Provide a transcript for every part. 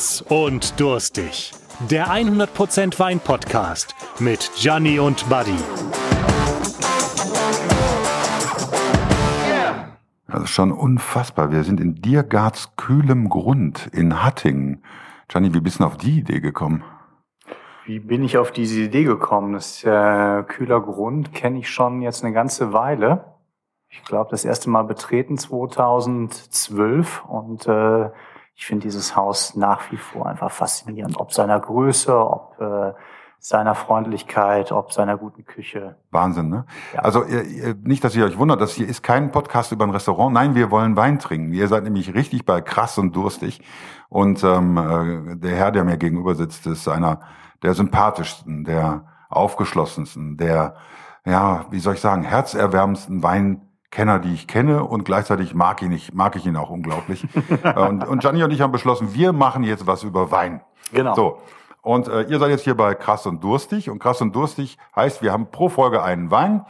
Krass und durstig. Der 100% Wein Podcast mit Gianni und Buddy. Das ist schon unfassbar. Wir sind in Diergarts kühlem Grund in Hattingen. Gianni, wie bist du auf die Idee gekommen? Wie bin ich auf diese Idee gekommen? Das äh, kühler Grund kenne ich schon jetzt eine ganze Weile. Ich glaube, das erste Mal betreten 2012 und äh, ich finde dieses Haus nach wie vor einfach faszinierend, ob seiner Größe, ob äh, seiner Freundlichkeit, ob seiner guten Küche. Wahnsinn, ne? Ja. Also ihr, nicht, dass ihr euch wundert, das hier ist kein Podcast über ein Restaurant. Nein, wir wollen Wein trinken. Ihr seid nämlich richtig bei krass und durstig. Und ähm, äh, der Herr, der mir gegenüber sitzt, ist einer der sympathischsten, der aufgeschlossensten, der, ja, wie soll ich sagen, herzerwärmendsten Weinkenner, die ich kenne und gleichzeitig mag ihn ich, mag ich ihn auch unglaublich. und, und Gianni und ich haben beschlossen, wir machen jetzt was über Wein. Genau. So. Und äh, ihr seid jetzt hier bei Krass und Durstig. Und Krass und Durstig heißt, wir haben pro Folge einen Wein.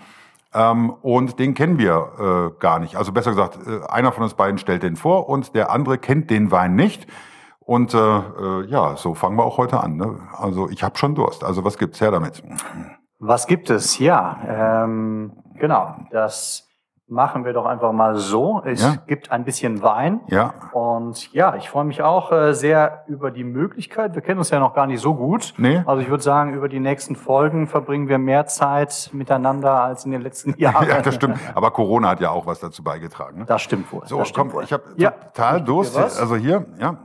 Ähm, und den kennen wir äh, gar nicht. Also besser gesagt, äh, einer von uns beiden stellt den vor und der andere kennt den Wein nicht. Und äh, äh, ja, so fangen wir auch heute an. Ne? Also ich habe schon Durst. Also was gibt's her damit? Was gibt es? Ja, ähm, genau. Das machen wir doch einfach mal so. Es ja. gibt ein bisschen Wein. Ja. Und ja, ich freue mich auch äh, sehr über die Möglichkeit. Wir kennen uns ja noch gar nicht so gut. Nee. Also ich würde sagen, über die nächsten Folgen verbringen wir mehr Zeit miteinander als in den letzten Jahren. ja, das stimmt. Aber Corona hat ja auch was dazu beigetragen. Ne? Das stimmt wohl. So, das komm, wohl. ich habe ja. total Durst. Also hier, ja.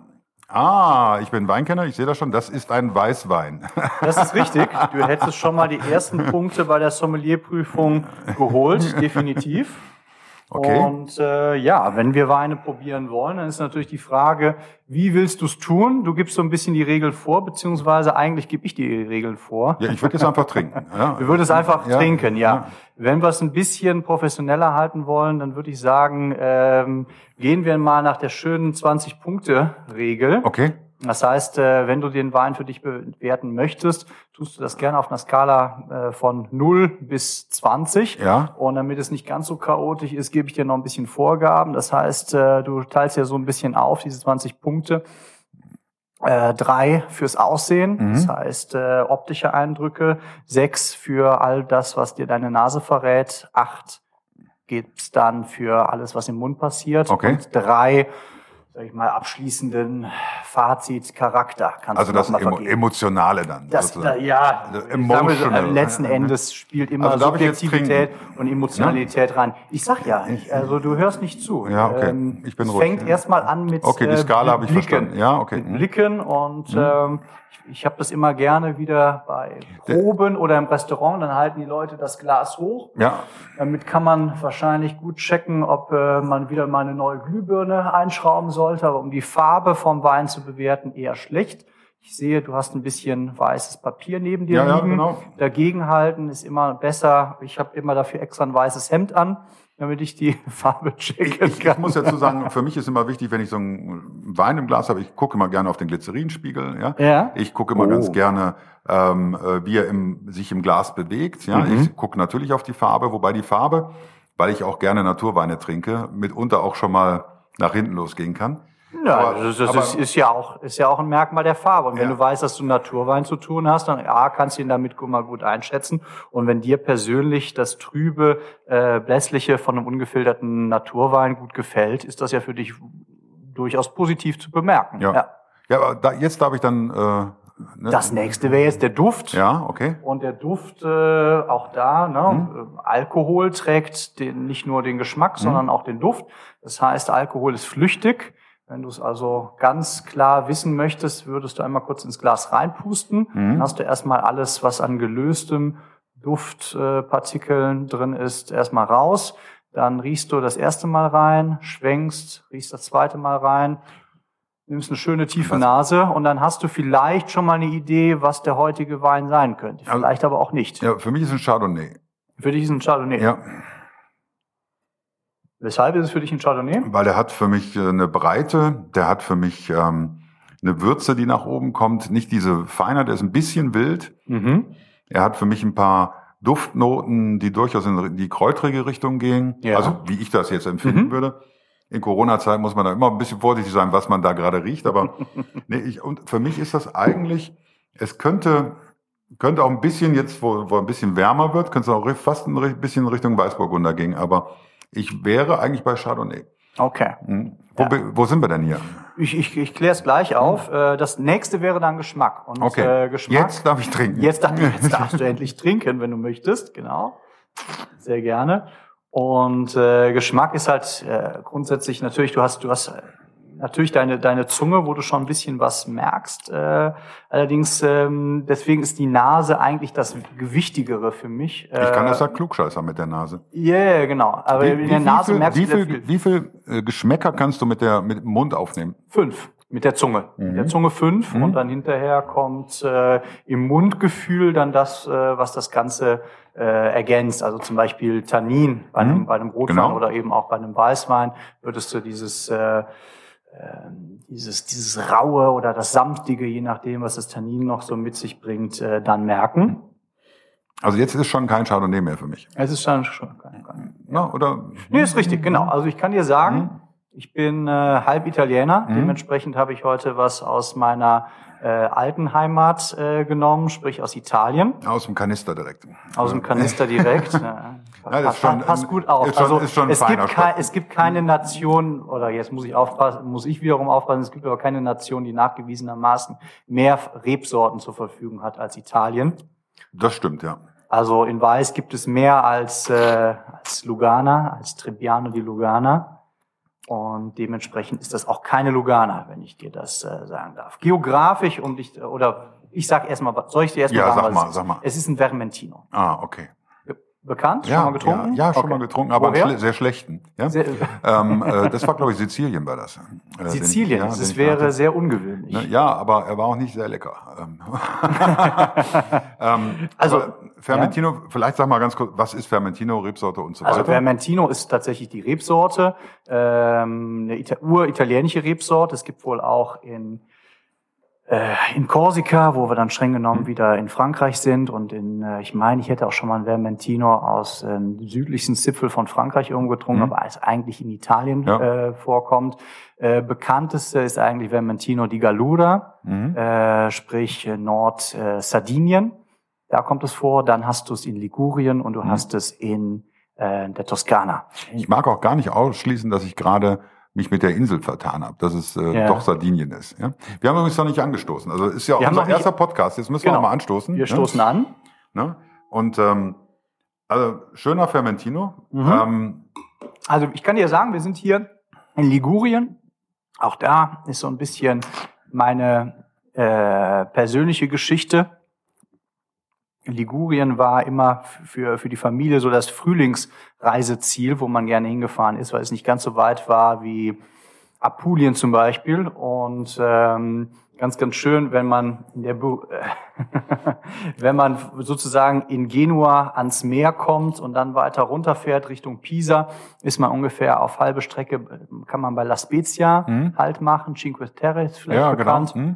Ah, ich bin Weinkenner, ich sehe das schon, das ist ein Weißwein. Das ist richtig. Du hättest schon mal die ersten Punkte bei der Sommelierprüfung geholt, definitiv. Okay. Und äh, ja, wenn wir Weine probieren wollen, dann ist natürlich die Frage, wie willst du es tun? Du gibst so ein bisschen die Regel vor, beziehungsweise eigentlich gebe ich die Regeln vor. Ja, ich würde es einfach trinken. Ja. Wir würden es einfach ja. trinken, ja. ja. Wenn wir es ein bisschen professioneller halten wollen, dann würde ich sagen, ähm, gehen wir mal nach der schönen 20-Punkte-Regel. Okay. Das heißt, äh, wenn du den Wein für dich bewerten möchtest, tust du das gerne auf einer Skala äh, von 0 bis 20. Ja. Und damit es nicht ganz so chaotisch ist, gebe ich dir noch ein bisschen Vorgaben. Das heißt, äh, du teilst ja so ein bisschen auf, diese 20 Punkte. drei fürs Aussehen, mhm. das heißt optische Eindrücke, sechs für all das, was dir deine Nase verrät, acht gibt's dann für alles, was im Mund passiert okay. und drei sag ich mal, abschließenden Fazit, Charakter. Kannst also das Emo Emotionale dann. Das, da, ja, Emotional. letzten Endes spielt immer also Subjektivität und Emotionalität ja? rein. Ich sag ja, ich, also du hörst nicht zu. Ja, okay. Ähm, ich bin es ruhig. fängt ja. erstmal an mit Okay, die Skala äh, habe ich Blicken. verstanden. Ja, okay. Mit Blicken und mhm. ähm, ich habe das immer gerne wieder bei Proben oder im Restaurant, dann halten die Leute das Glas hoch. Ja. Damit kann man wahrscheinlich gut checken, ob äh, man wieder mal eine neue Glühbirne einschrauben sollte, aber um die Farbe vom Wein zu bewerten, eher schlecht. Ich sehe, du hast ein bisschen weißes Papier neben dir ja, liegen. Ja, genau. Dagegenhalten ist immer besser. Ich habe immer dafür extra ein weißes Hemd an damit ich die Farbe checken kann. Ich, ich muss dazu sagen, für mich ist immer wichtig, wenn ich so einen Wein im Glas habe, ich gucke immer gerne auf den Glycerinspiegel. Ja? ja. Ich gucke immer oh. ganz gerne, ähm, äh, wie er im, sich im Glas bewegt. Ja? Mhm. Ich gucke natürlich auf die Farbe, wobei die Farbe, weil ich auch gerne Naturweine trinke, mitunter auch schon mal nach hinten losgehen kann. Ja, aber, das, das aber, ist, ist, ja auch, ist ja auch ein Merkmal der Farbe. Und wenn ja. du weißt, dass du Naturwein zu tun hast, dann A, kannst du ihn damit mal gut einschätzen. Und wenn dir persönlich das trübe, äh, blässliche von einem ungefilterten Naturwein gut gefällt, ist das ja für dich durchaus positiv zu bemerken. Ja, ja. ja aber da, jetzt darf ich dann... Äh Ne? Das nächste wäre jetzt der Duft. Ja, okay. Und der Duft, äh, auch da, ne, mhm. Alkohol trägt den, nicht nur den Geschmack, mhm. sondern auch den Duft. Das heißt, Alkohol ist flüchtig. Wenn du es also ganz klar wissen möchtest, würdest du einmal kurz ins Glas reinpusten. Mhm. Dann hast du erstmal alles, was an gelöstem Duftpartikeln drin ist, erstmal raus. Dann riechst du das erste Mal rein, schwenkst, riechst das zweite Mal rein, nimmst eine schöne tiefe Nase und dann hast du vielleicht schon mal eine Idee, was der heutige Wein sein könnte. Also vielleicht aber auch nicht. Ja, für mich ist ein Chardonnay. Für dich ist ein Chardonnay. Ja. Weshalb ist es für dich ein Chardonnay? Weil er hat für mich äh, eine Breite, der hat für mich ähm, eine Würze, die nach oben kommt. Nicht diese Feinheit, der ist ein bisschen wild. Mhm. Er hat für mich ein paar Duftnoten, die durchaus in die kräutrige Richtung gehen. Ja. Also wie ich das jetzt empfinden mhm. würde. In Corona-Zeit muss man da immer ein bisschen vorsichtig sein, was man da gerade riecht. Aber nee, ich, und für mich ist das eigentlich, es könnte, könnte auch ein bisschen jetzt, wo, wo ein bisschen wärmer wird, könnte es auch fast ein bisschen Richtung Weißburgunder gehen. Aber ich wäre eigentlich bei Chardonnay. Okay. Hm. Wo, Ja. wo sind wir denn hier? Ich, ich, ich kläre es gleich auf. Äh, Das nächste wäre dann Geschmack. Und Okay. äh, Geschmack. Jetzt darf ich trinken. Jetzt, darf, jetzt darfst du endlich trinken, wenn du möchtest. Genau. Sehr gerne. Und äh, Geschmack ist halt äh, grundsätzlich natürlich, du hast, du hast äh, natürlich deine, deine Zunge, wo du schon ein bisschen was merkst. Äh, allerdings, ähm, deswegen ist die Nase eigentlich das Gewichtigere für mich. Ich kann äh, das ja klugscheißer mit der Nase. Ja, yeah, genau. Aber in der Nase viel, merkst wie du sehr viel, wie viel äh, Geschmäcker kannst du mit der mit dem Mund aufnehmen? Fünf. Mit der Zunge. Mit der Zunge fünf Mhm. und dann hinterher kommt äh, im Mundgefühl dann das, äh, was das Ganze äh, ergänzt. Also zum Beispiel Tannin bei einem, Mhm. bei einem Rotwein Genau. oder eben auch bei einem Weißwein würdest du dieses, äh, äh, dieses, dieses Raue oder das Samtige, je nachdem, was das Tannin noch so mit sich bringt, äh, dann merken. Also jetzt ist schon kein Chardonnay mehr für mich. Es ist dann schon kein, kein Ja, oder? Nee, ist richtig, genau. Also ich kann dir sagen, ich bin äh, halb Italiener. Mhm. Dementsprechend habe ich heute was aus meiner äh, alten Heimat äh, genommen, sprich aus Italien, Aus dem Kanister direkt. aus dem Kanister direkt. Ja, ist schon passt gut auf. ist schon- also ist schon es, gibt kei, Stoff. es gibt keine Nation, oder jetzt muss ich aufpassen, muss ich wiederum aufpassen, es gibt aber keine Nation, die nachgewiesenermaßen mehr Rebsorten zur Verfügung hat als Italien. Das stimmt, ja. Also in Weiß gibt es mehr als, äh, als Lugana, als Trebbiano di Lugana. Und dementsprechend ist das auch keine Lugana, wenn ich dir das äh, sagen darf. Geografisch und ich, oder ich sag erstmal, soll ich dir erstmal Ja, sagen, sag was mal, sag mal. Es ist ein Vermentino. Ah, okay. Be- Bekannt? Ja, schon mal getrunken? Ja, ja schon Okay. mal getrunken, aber einen Woher? schle sehr schlechten. Ja? Sehr, ähm, äh, das war, glaube ich, Sizilien war das. Äh, den- Sizilien, ja, das den wäre sehr ungewöhnlich. Ne, Ja, aber er war auch nicht sehr lecker. Ähm, ähm, Also, Fermentino, vielleicht sag mal ganz kurz, was ist Fermentino, Rebsorte und so Also weiter? Vermentino ist tatsächlich die Rebsorte, ähm, eine Ita uritalienische Rebsorte. Es gibt wohl auch in in Korsika, wo wir dann streng genommen wieder in Frankreich sind und in, äh, ich meine, ich hätte auch schon mal ein Vermentino aus ähm, dem südlichsten Zipfel von Frankreich irgendwo getrunken, Mhm. aber es eigentlich in Italien Ja. äh, vorkommt. Äh, bekannteste ist eigentlich Vermentino di Gallura, Mhm. äh, sprich äh, Nord-Sardinien. Äh, Sardinien. da kommt es vor. Dann hast du es in Ligurien und du Mhm. hast es in äh, der Toskana. Ich mag auch gar nicht ausschließen, dass ich gerade mich mit der Insel vertan habe, dass es äh, Ja. doch Sardinien ist. Ja? Wir haben übrigens noch nicht angestoßen. Also ist ja Wir haben unser nicht- erster Podcast. Jetzt müssen wir Genau. auch mal anstoßen. Wir ne? stoßen an. Ne? Und ähm, also schöner Fermentino. Mhm. Ähm, Also ich kann dir sagen, wir sind hier in Ligurien. Auch da ist so ein bisschen meine äh, persönliche Geschichte. Ligurien war immer für, für die Familie so das Frühlingsreiseziel, wo man gerne hingefahren ist, weil es nicht ganz so weit war wie Apulien zum Beispiel. Und ähm, ganz, ganz schön, wenn man in der Bu wenn man sozusagen in Genua ans Meer kommt und dann weiter runterfährt Richtung Pisa, ist man ungefähr auf halbe Strecke, kann man bei La Spezia Mhm. halt machen, Cinque Terre ist vielleicht ja, genau. bekannt. Hm?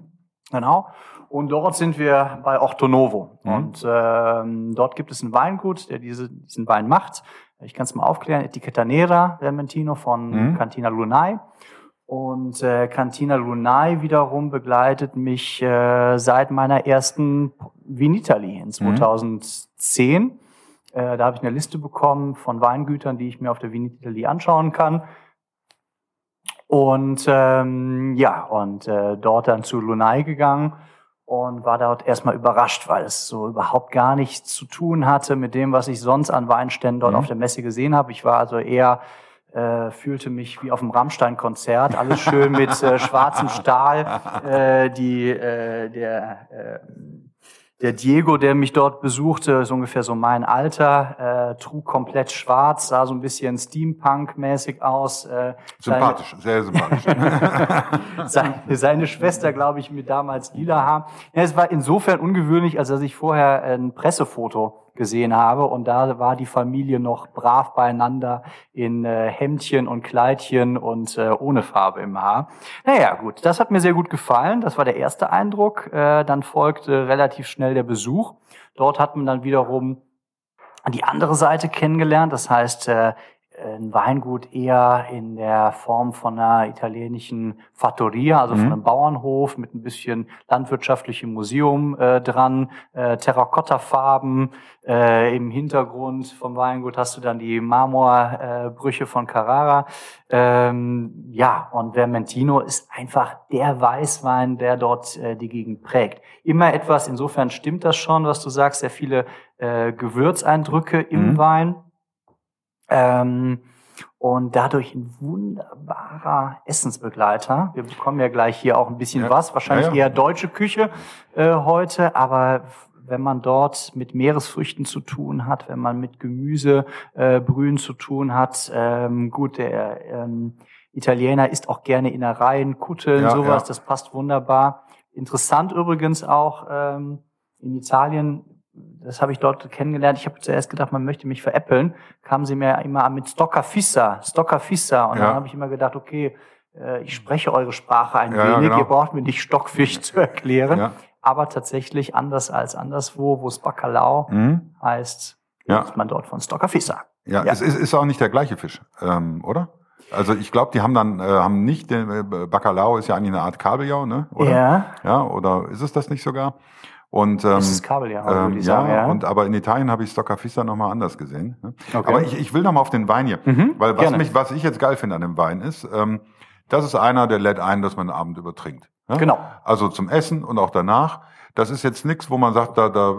Genau. Und dort sind wir bei Ortonovo. Mhm. Und ähm, dort gibt es ein Weingut, der diese, diesen Wein macht. Ich kann es mal aufklären. Etiquetta Nera Vermentino von Mhm. Cantina Lunai. Und äh, Cantina Lunai wiederum begleitet mich äh, seit meiner ersten Vinitali in 2010. Äh, da habe ich eine Liste bekommen von Weingütern, die ich mir auf der Vinitali anschauen kann. Und ähm, ja, und äh, dort dann zu Lunai gegangen und war dort erstmal überrascht, weil es so überhaupt gar nichts zu tun hatte mit dem, was ich sonst an Weinständen dort Mhm. auf der Messe gesehen habe. Ich war also eher äh, fühlte mich wie auf einem Rammstein-Konzert, alles schön mit äh, schwarzem Stahl. Äh, die äh, der äh, der Diego, der mich dort besuchte, ist ungefähr so mein Alter, äh, trug komplett schwarz, sah so ein bisschen Steampunk-mäßig aus. Äh, Sympathisch, sehr sympathisch. seine, seine Schwester, glaube ich, mit damals lila Haar. Ja, es war insofern ungewöhnlich, als dass ich vorher ein Pressefoto gesehen habe und da war die Familie noch brav beieinander in äh, Hemdchen und Kleidchen und äh, ohne Farbe im Haar. Naja, gut, das hat mir sehr gut gefallen. Das war der erste Eindruck. Äh, dann folgte relativ schnell der Besuch. Dort hat man dann wiederum die andere Seite kennengelernt. Das heißt, äh, ein Weingut eher in der Form von einer italienischen Fattoria, also mhm. von einem Bauernhof mit ein bisschen landwirtschaftlichem Museum äh, dran, äh, Terrakottafarben. Äh, Im Hintergrund vom Weingut hast du dann die Marmorbrüche äh, von Carrara. Ähm, ja, und Vermentino ist einfach der Weißwein, der dort äh, die Gegend prägt. Immer etwas, insofern stimmt das schon, was du sagst, sehr viele äh, Gewürzeindrücke im mhm. Wein ähm, und dadurch ein wunderbarer Essensbegleiter. Wir bekommen ja gleich hier auch ein bisschen ja. was, wahrscheinlich ja, ja. eher deutsche Küche äh, heute, aber wenn man dort mit Meeresfrüchten zu tun hat, wenn man mit Gemüsebrühen äh, zu tun hat, ähm, gut, der ähm, Italiener isst auch gerne Innereien, Kutteln, sowas, das passt wunderbar. Interessant übrigens auch ähm, in Italien das habe ich dort kennengelernt. Ich habe zuerst gedacht, man möchte mich veräppeln. Kamen sie mir immer mit Stocker Fissa, Stocker Fissa. Und ja. dann habe ich immer gedacht, okay, äh, ich spreche eure Sprache ein ja, wenig. Genau. Ihr braucht mir nicht Stockfisch zu erklären. Ja. Aber tatsächlich anders als anderswo, wo es Bacalao mhm. heißt, ja. man dort von Stocker Fissa. Ja, ja. es ist, ist auch nicht der gleiche Fisch, ähm, oder? Also ich glaube, die haben dann äh, haben nicht den äh, Bacalao ist ja eigentlich eine Art Kabeljau, ne? Oder? Ja. Ja, oder ist es das nicht sogar? Und, ähm, das ist Kabeljau, ähm, ja, sagen, ja, und aber in Italien habe ich Stoccafista nochmal anders gesehen. Ne? Okay. Aber ich, ich will nochmal auf den Wein hier, mhm, weil was mich, was ich jetzt geil finde an dem Wein ist, ähm, das ist einer, der lädt ein, dass man den Abend übertrinkt. Ne? Genau. Also zum Essen und auch danach. Das ist jetzt nichts, wo man sagt, da, da,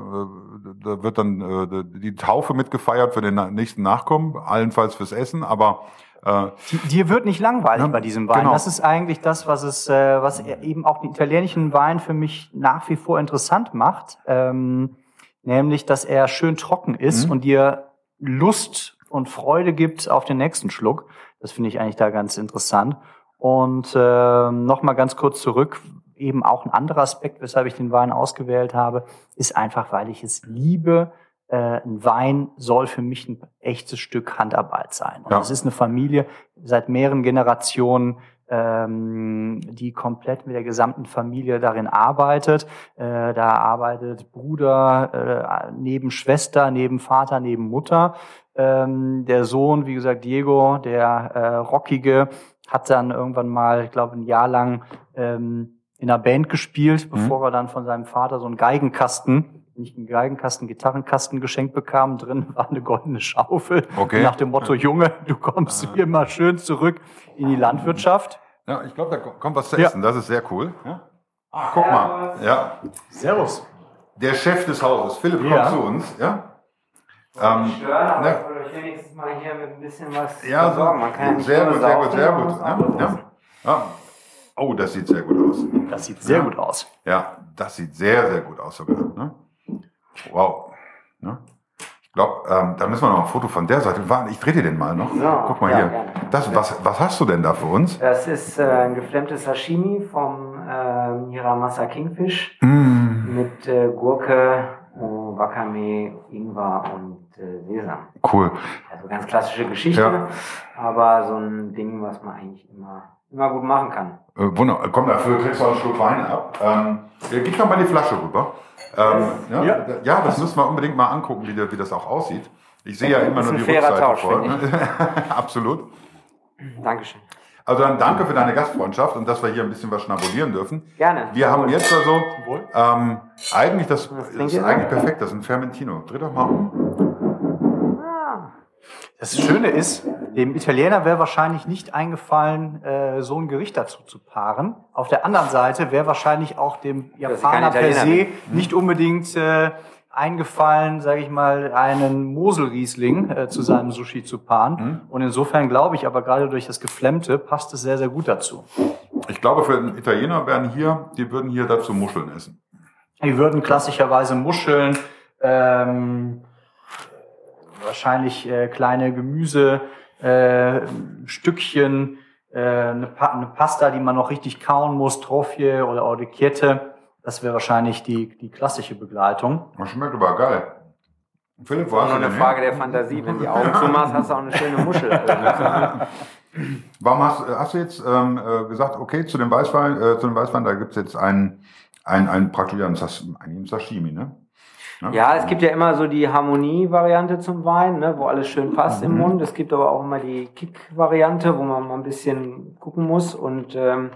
da wird dann äh, die Taufe mitgefeiert für den nächsten Nachkommen, allenfalls fürs Essen, aber äh, Dir wird nicht langweilig ja, bei diesem Wein. Genau. Das ist eigentlich das, was es, äh, was eben auch den italienischen Wein für mich nach wie vor interessant macht. Ähm, nämlich, dass er schön trocken ist mhm. und dir Lust und Freude gibt auf den nächsten Schluck. Das finde ich eigentlich da ganz interessant. Und äh, nochmal ganz kurz zurück, eben auch ein anderer Aspekt, weshalb ich den Wein ausgewählt habe, ist einfach, weil ich es liebe, äh, ein Wein soll für mich ein echtes Stück Handarbeit sein. Und ja. es ist eine Familie seit mehreren Generationen, ähm, die komplett mit der gesamten Familie darin arbeitet. Äh, da arbeitet Bruder äh, neben Schwester, neben Vater, neben Mutter. Ähm, der Sohn, wie gesagt, Diego, der äh, Rockige, hat dann irgendwann mal, ich glaube, ein Jahr lang ähm, in einer Band gespielt, mhm. bevor er dann von seinem Vater so einen Geigenkasten nicht einen Geigenkasten, Gitarrenkasten geschenkt bekam. Drin war eine goldene Schaufel. Okay. Nach dem Motto, Junge, du kommst hier mal schön zurück in die Landwirtschaft. Ja, ich glaube, da kommt was zu essen. Ja. Das ist sehr cool. Ja? Ah, guck mal. Ja. Servus. Der Chef des Hauses, Philipp, ja. kommt zu uns. Ja. Ähm, stören, ne? ich euch wenigstens mal hier mit ein bisschen was ja, versorgen. Man kann sehr, gut, sehr gut, sehr gut, sehr gut. Ja. Ja. Oh, das sieht sehr gut aus. Das sieht sehr gut aus. Ja, das sieht sehr, sehr gut aus sogar. Ne? Wow. Ne? Ich glaube, ähm, da müssen wir noch ein Foto von der Seite. Ich drehe dir den mal noch. So, Guck mal ja, hier. Das, was, was hast du denn da für uns? Das ist äh, ein geflammtes Sashimi vom äh, Hiramasa Kingfish mm. mit äh, Gurke, oh, Wakame, Ingwer und äh, Sesam. Cool. Also ganz klassische Geschichte, ja. aber so ein Ding, was man eigentlich immer, immer gut machen kann. Äh, wunderbar. Komm, dafür kriegst du auch einen Schluck Wein ab. Ähm, gib doch mal die Flasche rüber. Ähm, ja, ja. ja, das müssen wir unbedingt mal angucken, wie, wie das auch aussieht. Ich sehe ja immer nur die Rückseite Tausch, vor. Ne? Absolut. Dankeschön. Also dann danke für deine Gastfreundschaft und dass wir hier ein bisschen was schnabulieren dürfen. Gerne. Wir haben jetzt also ähm, eigentlich das, das ist eigentlich perfekt. Das ist ein Fermentino. Dreh doch mal um. Das Schöne ist, dem Italiener wäre wahrscheinlich nicht eingefallen, äh, so ein Gericht dazu zu paaren. Auf der anderen Seite wäre wahrscheinlich auch dem Japaner per se nicht unbedingt äh, eingefallen, sage ich mal, einen Moselriesling äh, zu seinem Sushi zu paaren. Mhm. Und insofern glaube ich aber gerade durch das Geflemmte passt es sehr, sehr gut dazu. Ich glaube, für den Italiener wären hier, die würden hier dazu Muscheln essen. Die würden klassischerweise Muscheln, ähm, wahrscheinlich äh, kleine Gemüse, äh, Stückchen, äh, eine, pa eine, Pasta, die man noch richtig kauen muss, Trophie oder Orecchiette. Das wäre wahrscheinlich die, die klassische Begleitung. Das schmeckt aber geil. Philipp, war nur eine Frage der Fantasie. Wenn die Augen zumachst, hast du auch eine schöne Muschel. Warum hast, hast, du jetzt ähm, äh, gesagt, okay, zu dem Weißwein, äh, zu dem Weißwein, da gibt's jetzt ein, ein, ein praktisch ein Sashimi, ne? Ne? Ja, es gibt ja immer so die Harmonie-Variante zum Wein, ne, wo alles schön passt mhm. im Mund. Es gibt aber auch immer die Kick-Variante, wo man mal ein bisschen gucken muss. Und ähm,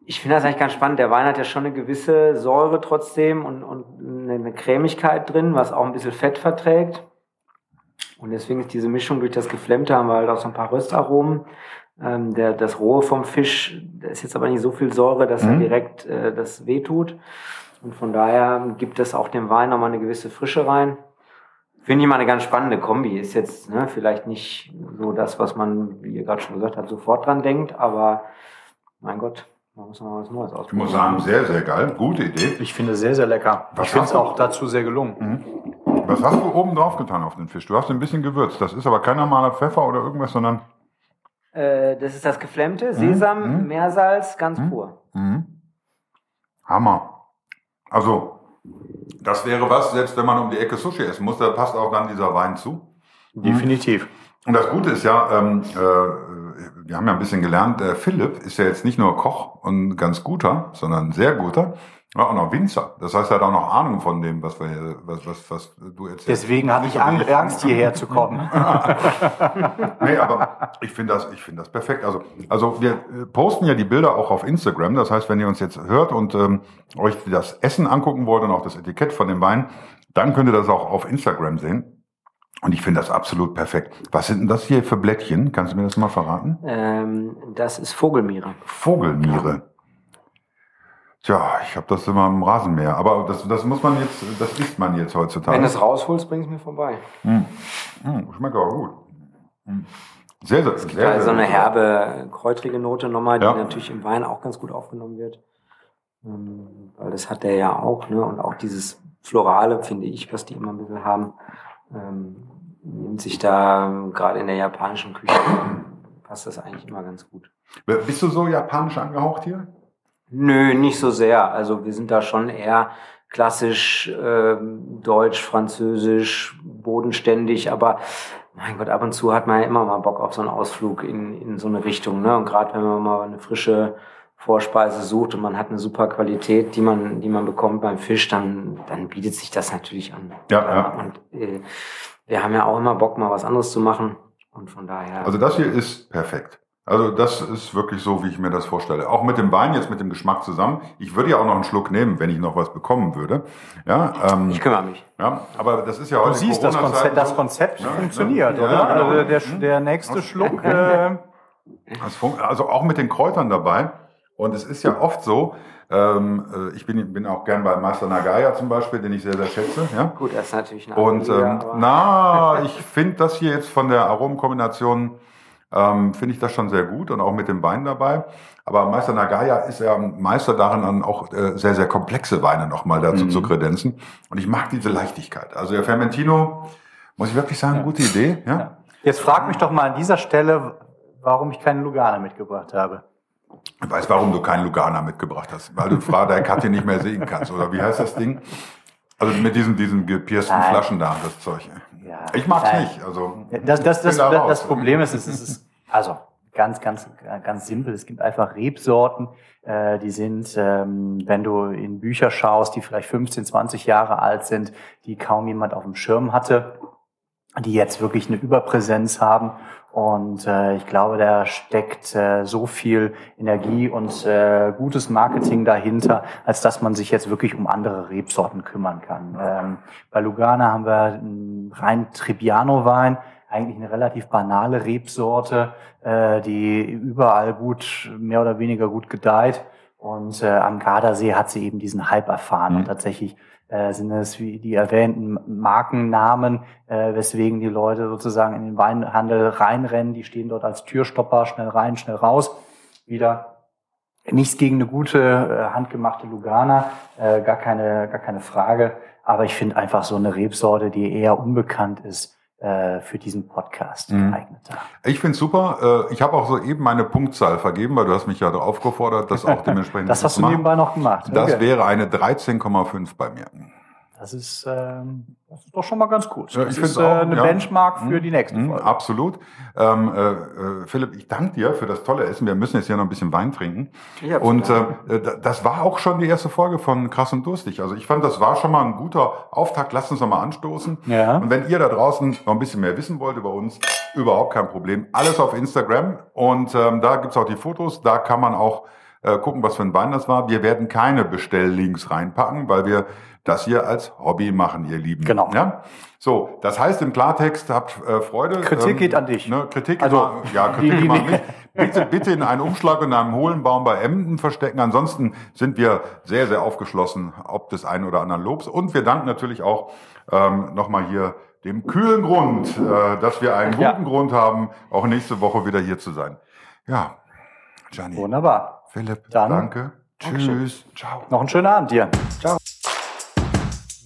ich finde das eigentlich ganz spannend. Der Wein hat ja schon eine gewisse Säure trotzdem und, und eine Cremigkeit drin, was auch ein bisschen Fett verträgt. Und deswegen ist diese Mischung durch das Geflemmte haben wir halt auch so ein paar Röstaromen. Ähm, der, das Rohe vom Fisch, da ist jetzt aber nicht so viel Säure, dass mhm. er direkt äh, das wehtut. Und von daher gibt es auch dem Wein nochmal eine gewisse Frische rein. Finde ich mal eine ganz spannende Kombi. Ist jetzt ne, vielleicht nicht so das, was man, wie ihr gerade schon gesagt habt, sofort dran denkt, aber mein Gott, da muss man mal was Neues ausprobieren. Ich muss sagen, sehr, sehr geil. Gute Idee. Ich finde sehr, sehr lecker. Was ich finde es auch dazu sehr gelungen. Mhm. Was hast du oben drauf getan auf den Fisch? Du hast ein bisschen gewürzt. Das ist aber kein normaler Pfeffer oder irgendwas, sondern. Äh, das ist das Geflemmte. Sesam, mhm. Meersalz, ganz mhm. pur. Mhm. Hammer. Also, das wäre was, selbst wenn man um die Ecke Sushi essen muss, da passt auch dann dieser Wein zu. Definitiv. Und das Gute ist ja, ähm, äh, wir haben ja ein bisschen gelernt, der Philipp ist ja jetzt nicht nur Koch und ganz guter, sondern sehr guter, ja, auch noch Winzer. Das heißt, er hat auch noch Ahnung von dem, was, wir, was, was, was du erzählst. Deswegen hatte ich Angst, hierher zu kommen. nee, aber ich finde das, ich finde das perfekt. Also, also wir äh, posten ja die Bilder auch auf Instagram. Das heißt, wenn ihr uns jetzt hört und ähm, euch das Essen angucken wollt und auch das Etikett von dem Wein, dann könnt ihr das auch auf Instagram sehen. Und ich finde das absolut perfekt. Was sind denn das hier für Blättchen? Kannst du mir das mal verraten? Ähm, das ist Vogelmiere. Vogelmiere. Tja, ich habe das immer im Rasenmäher. Aber das, das muss man jetzt, das isst man jetzt heutzutage. Wenn du es rausholst, bring es mir vorbei. Mm. Mm, schmeckt auch gut. Mm. Sehr, sehr, es gibt sehr, sehr, so eine herbe, kräutrige Note nochmal, die ja. natürlich im Wein auch ganz gut aufgenommen wird. Ähm, weil das hat der ja auch, ne? Und auch dieses Florale, finde ich, was die immer ein bisschen haben, ähm, nimmt sich da gerade in der japanischen Küche, passt das eigentlich immer ganz gut. Bist du so japanisch angehaucht hier? Nö, nicht so sehr. Also wir sind da schon eher klassisch äh, deutsch, französisch, bodenständig, aber mein Gott, ab und zu hat man ja immer mal Bock auf so einen Ausflug in, in so eine Richtung. Ne? Und gerade wenn man mal eine frische Vorspeise sucht und man hat eine super Qualität, die man, die man bekommt beim Fisch, dann, dann bietet sich das natürlich an. Ja, ja. Und äh, wir haben ja auch immer Bock, mal was anderes zu machen. Und von daher. Also das hier ist perfekt. Also das ist wirklich so, wie ich mir das vorstelle. Auch mit dem Wein jetzt mit dem Geschmack zusammen. Ich würde ja auch noch einen Schluck nehmen, wenn ich noch was bekommen würde. Ja, ähm, ich kümmere mich. Ja, aber das ist ja heute. Du siehst, das Konzept, das Konzept ja, funktioniert, ja, oder? Ja, also der, der nächste Schluck. Äh, also auch mit den Kräutern dabei. Und es ist ja oft so, ähm, äh, ich bin, bin auch gern bei Meister Nagaya zum Beispiel, den ich sehr, sehr schätze. Ja? Gut, das ist natürlich eine Und ähm, na, ich finde das hier jetzt von der Aromenkombination ähm, finde ich das schon sehr gut und auch mit dem Wein dabei. Aber Meister Nagaya ist ja Meister darin, an auch äh, sehr, sehr komplexe Weine nochmal dazu mhm. zu kredenzen. Und ich mag diese Leichtigkeit. Also der Fermentino, muss ich wirklich sagen, ja. gute Idee. Ja? ja? Jetzt frag mich doch mal an dieser Stelle, warum ich keinen Lugana mitgebracht habe. Ich weiß, warum du keinen Lugana mitgebracht hast. Weil du Frau der Katja nicht mehr sehen kannst. Oder wie heißt das Ding? Also mit diesen, diesen gepiersten Flaschen da, das Zeug. Ja, ich mag's nein. nicht. Also das, das, das, da das Problem ist, es ist also ganz, ganz, ganz simpel. Es gibt einfach Rebsorten, äh, die sind, ähm, wenn du in Bücher schaust, die vielleicht 15, 20 Jahre alt sind, die kaum jemand auf dem Schirm hatte, die jetzt wirklich eine Überpräsenz haben. Und äh, ich glaube, da steckt äh, so viel Energie und äh, gutes Marketing dahinter, als dass man sich jetzt wirklich um andere Rebsorten kümmern kann. Ähm, bei Lugana haben wir einen rein Trebbiano-Wein, eigentlich eine relativ banale Rebsorte, äh, die überall gut, mehr oder weniger gut gedeiht. Und äh, am Gardasee hat sie eben diesen Hype erfahren. Mhm. Und tatsächlich äh, sind es wie die erwähnten Markennamen, äh, weswegen die Leute sozusagen in den Weinhandel reinrennen. Die stehen dort als Türstopper, schnell rein, schnell raus. Wieder nichts gegen eine gute, äh, handgemachte Lugana, äh, gar, keine, gar keine Frage. Aber ich finde einfach so eine Rebsorte, die eher unbekannt ist, für diesen Podcast mhm. geeigneter. Ich finde super. Äh, ich habe auch soeben meine Punktzahl vergeben, weil du hast mich ja aufgefordert, das auch dementsprechend Das hast du nebenbei noch gemacht. Das okay. wäre eine 13,5 bei mir. Das ist, ähm, das ist doch schon mal ganz gut. Ja, das ich ist äh, auch, eine ja. Benchmark für Mhm. die nächste Mhm, Folge. Absolut. Ähm, äh, äh, Philipp, ich danke dir für das tolle Essen. Wir müssen jetzt hier noch ein bisschen Wein trinken. Ich hab's Und äh, da- das war auch schon die erste Folge von Krass und Durstig. Also ich fand, das war schon mal ein guter Auftakt. Lasst uns noch mal anstoßen. Ja. Und wenn ihr da draußen noch ein bisschen mehr wissen wollt über uns, überhaupt kein Problem. Alles auf Instagram. Und ähm, da gibt's auch die Fotos. Da kann man auch äh, gucken, was für ein Wein das war. Wir werden keine Bestelllinks reinpacken, weil wir das hier als Hobby machen, ihr Lieben. Genau. Ja? So, das heißt im Klartext, habt äh, Freude. Kritik geht an dich. Ne, Kritik Also, immer, ja, Kritik immer an mich. Bitte, bitte in einen Umschlag in einem Hohlenbaum bei Emden verstecken. Ansonsten sind wir sehr, sehr aufgeschlossen, ob des einen oder anderen Lobs. Und wir danken natürlich auch ähm, nochmal hier dem kühlen Grund, äh, dass wir einen Ja. guten Grund haben, auch nächste Woche wieder hier zu sein. Ja, Gianni, Wunderbar. Philipp, Dann- danke. Tschüss. Ciao. Noch einen schönen Abend dir.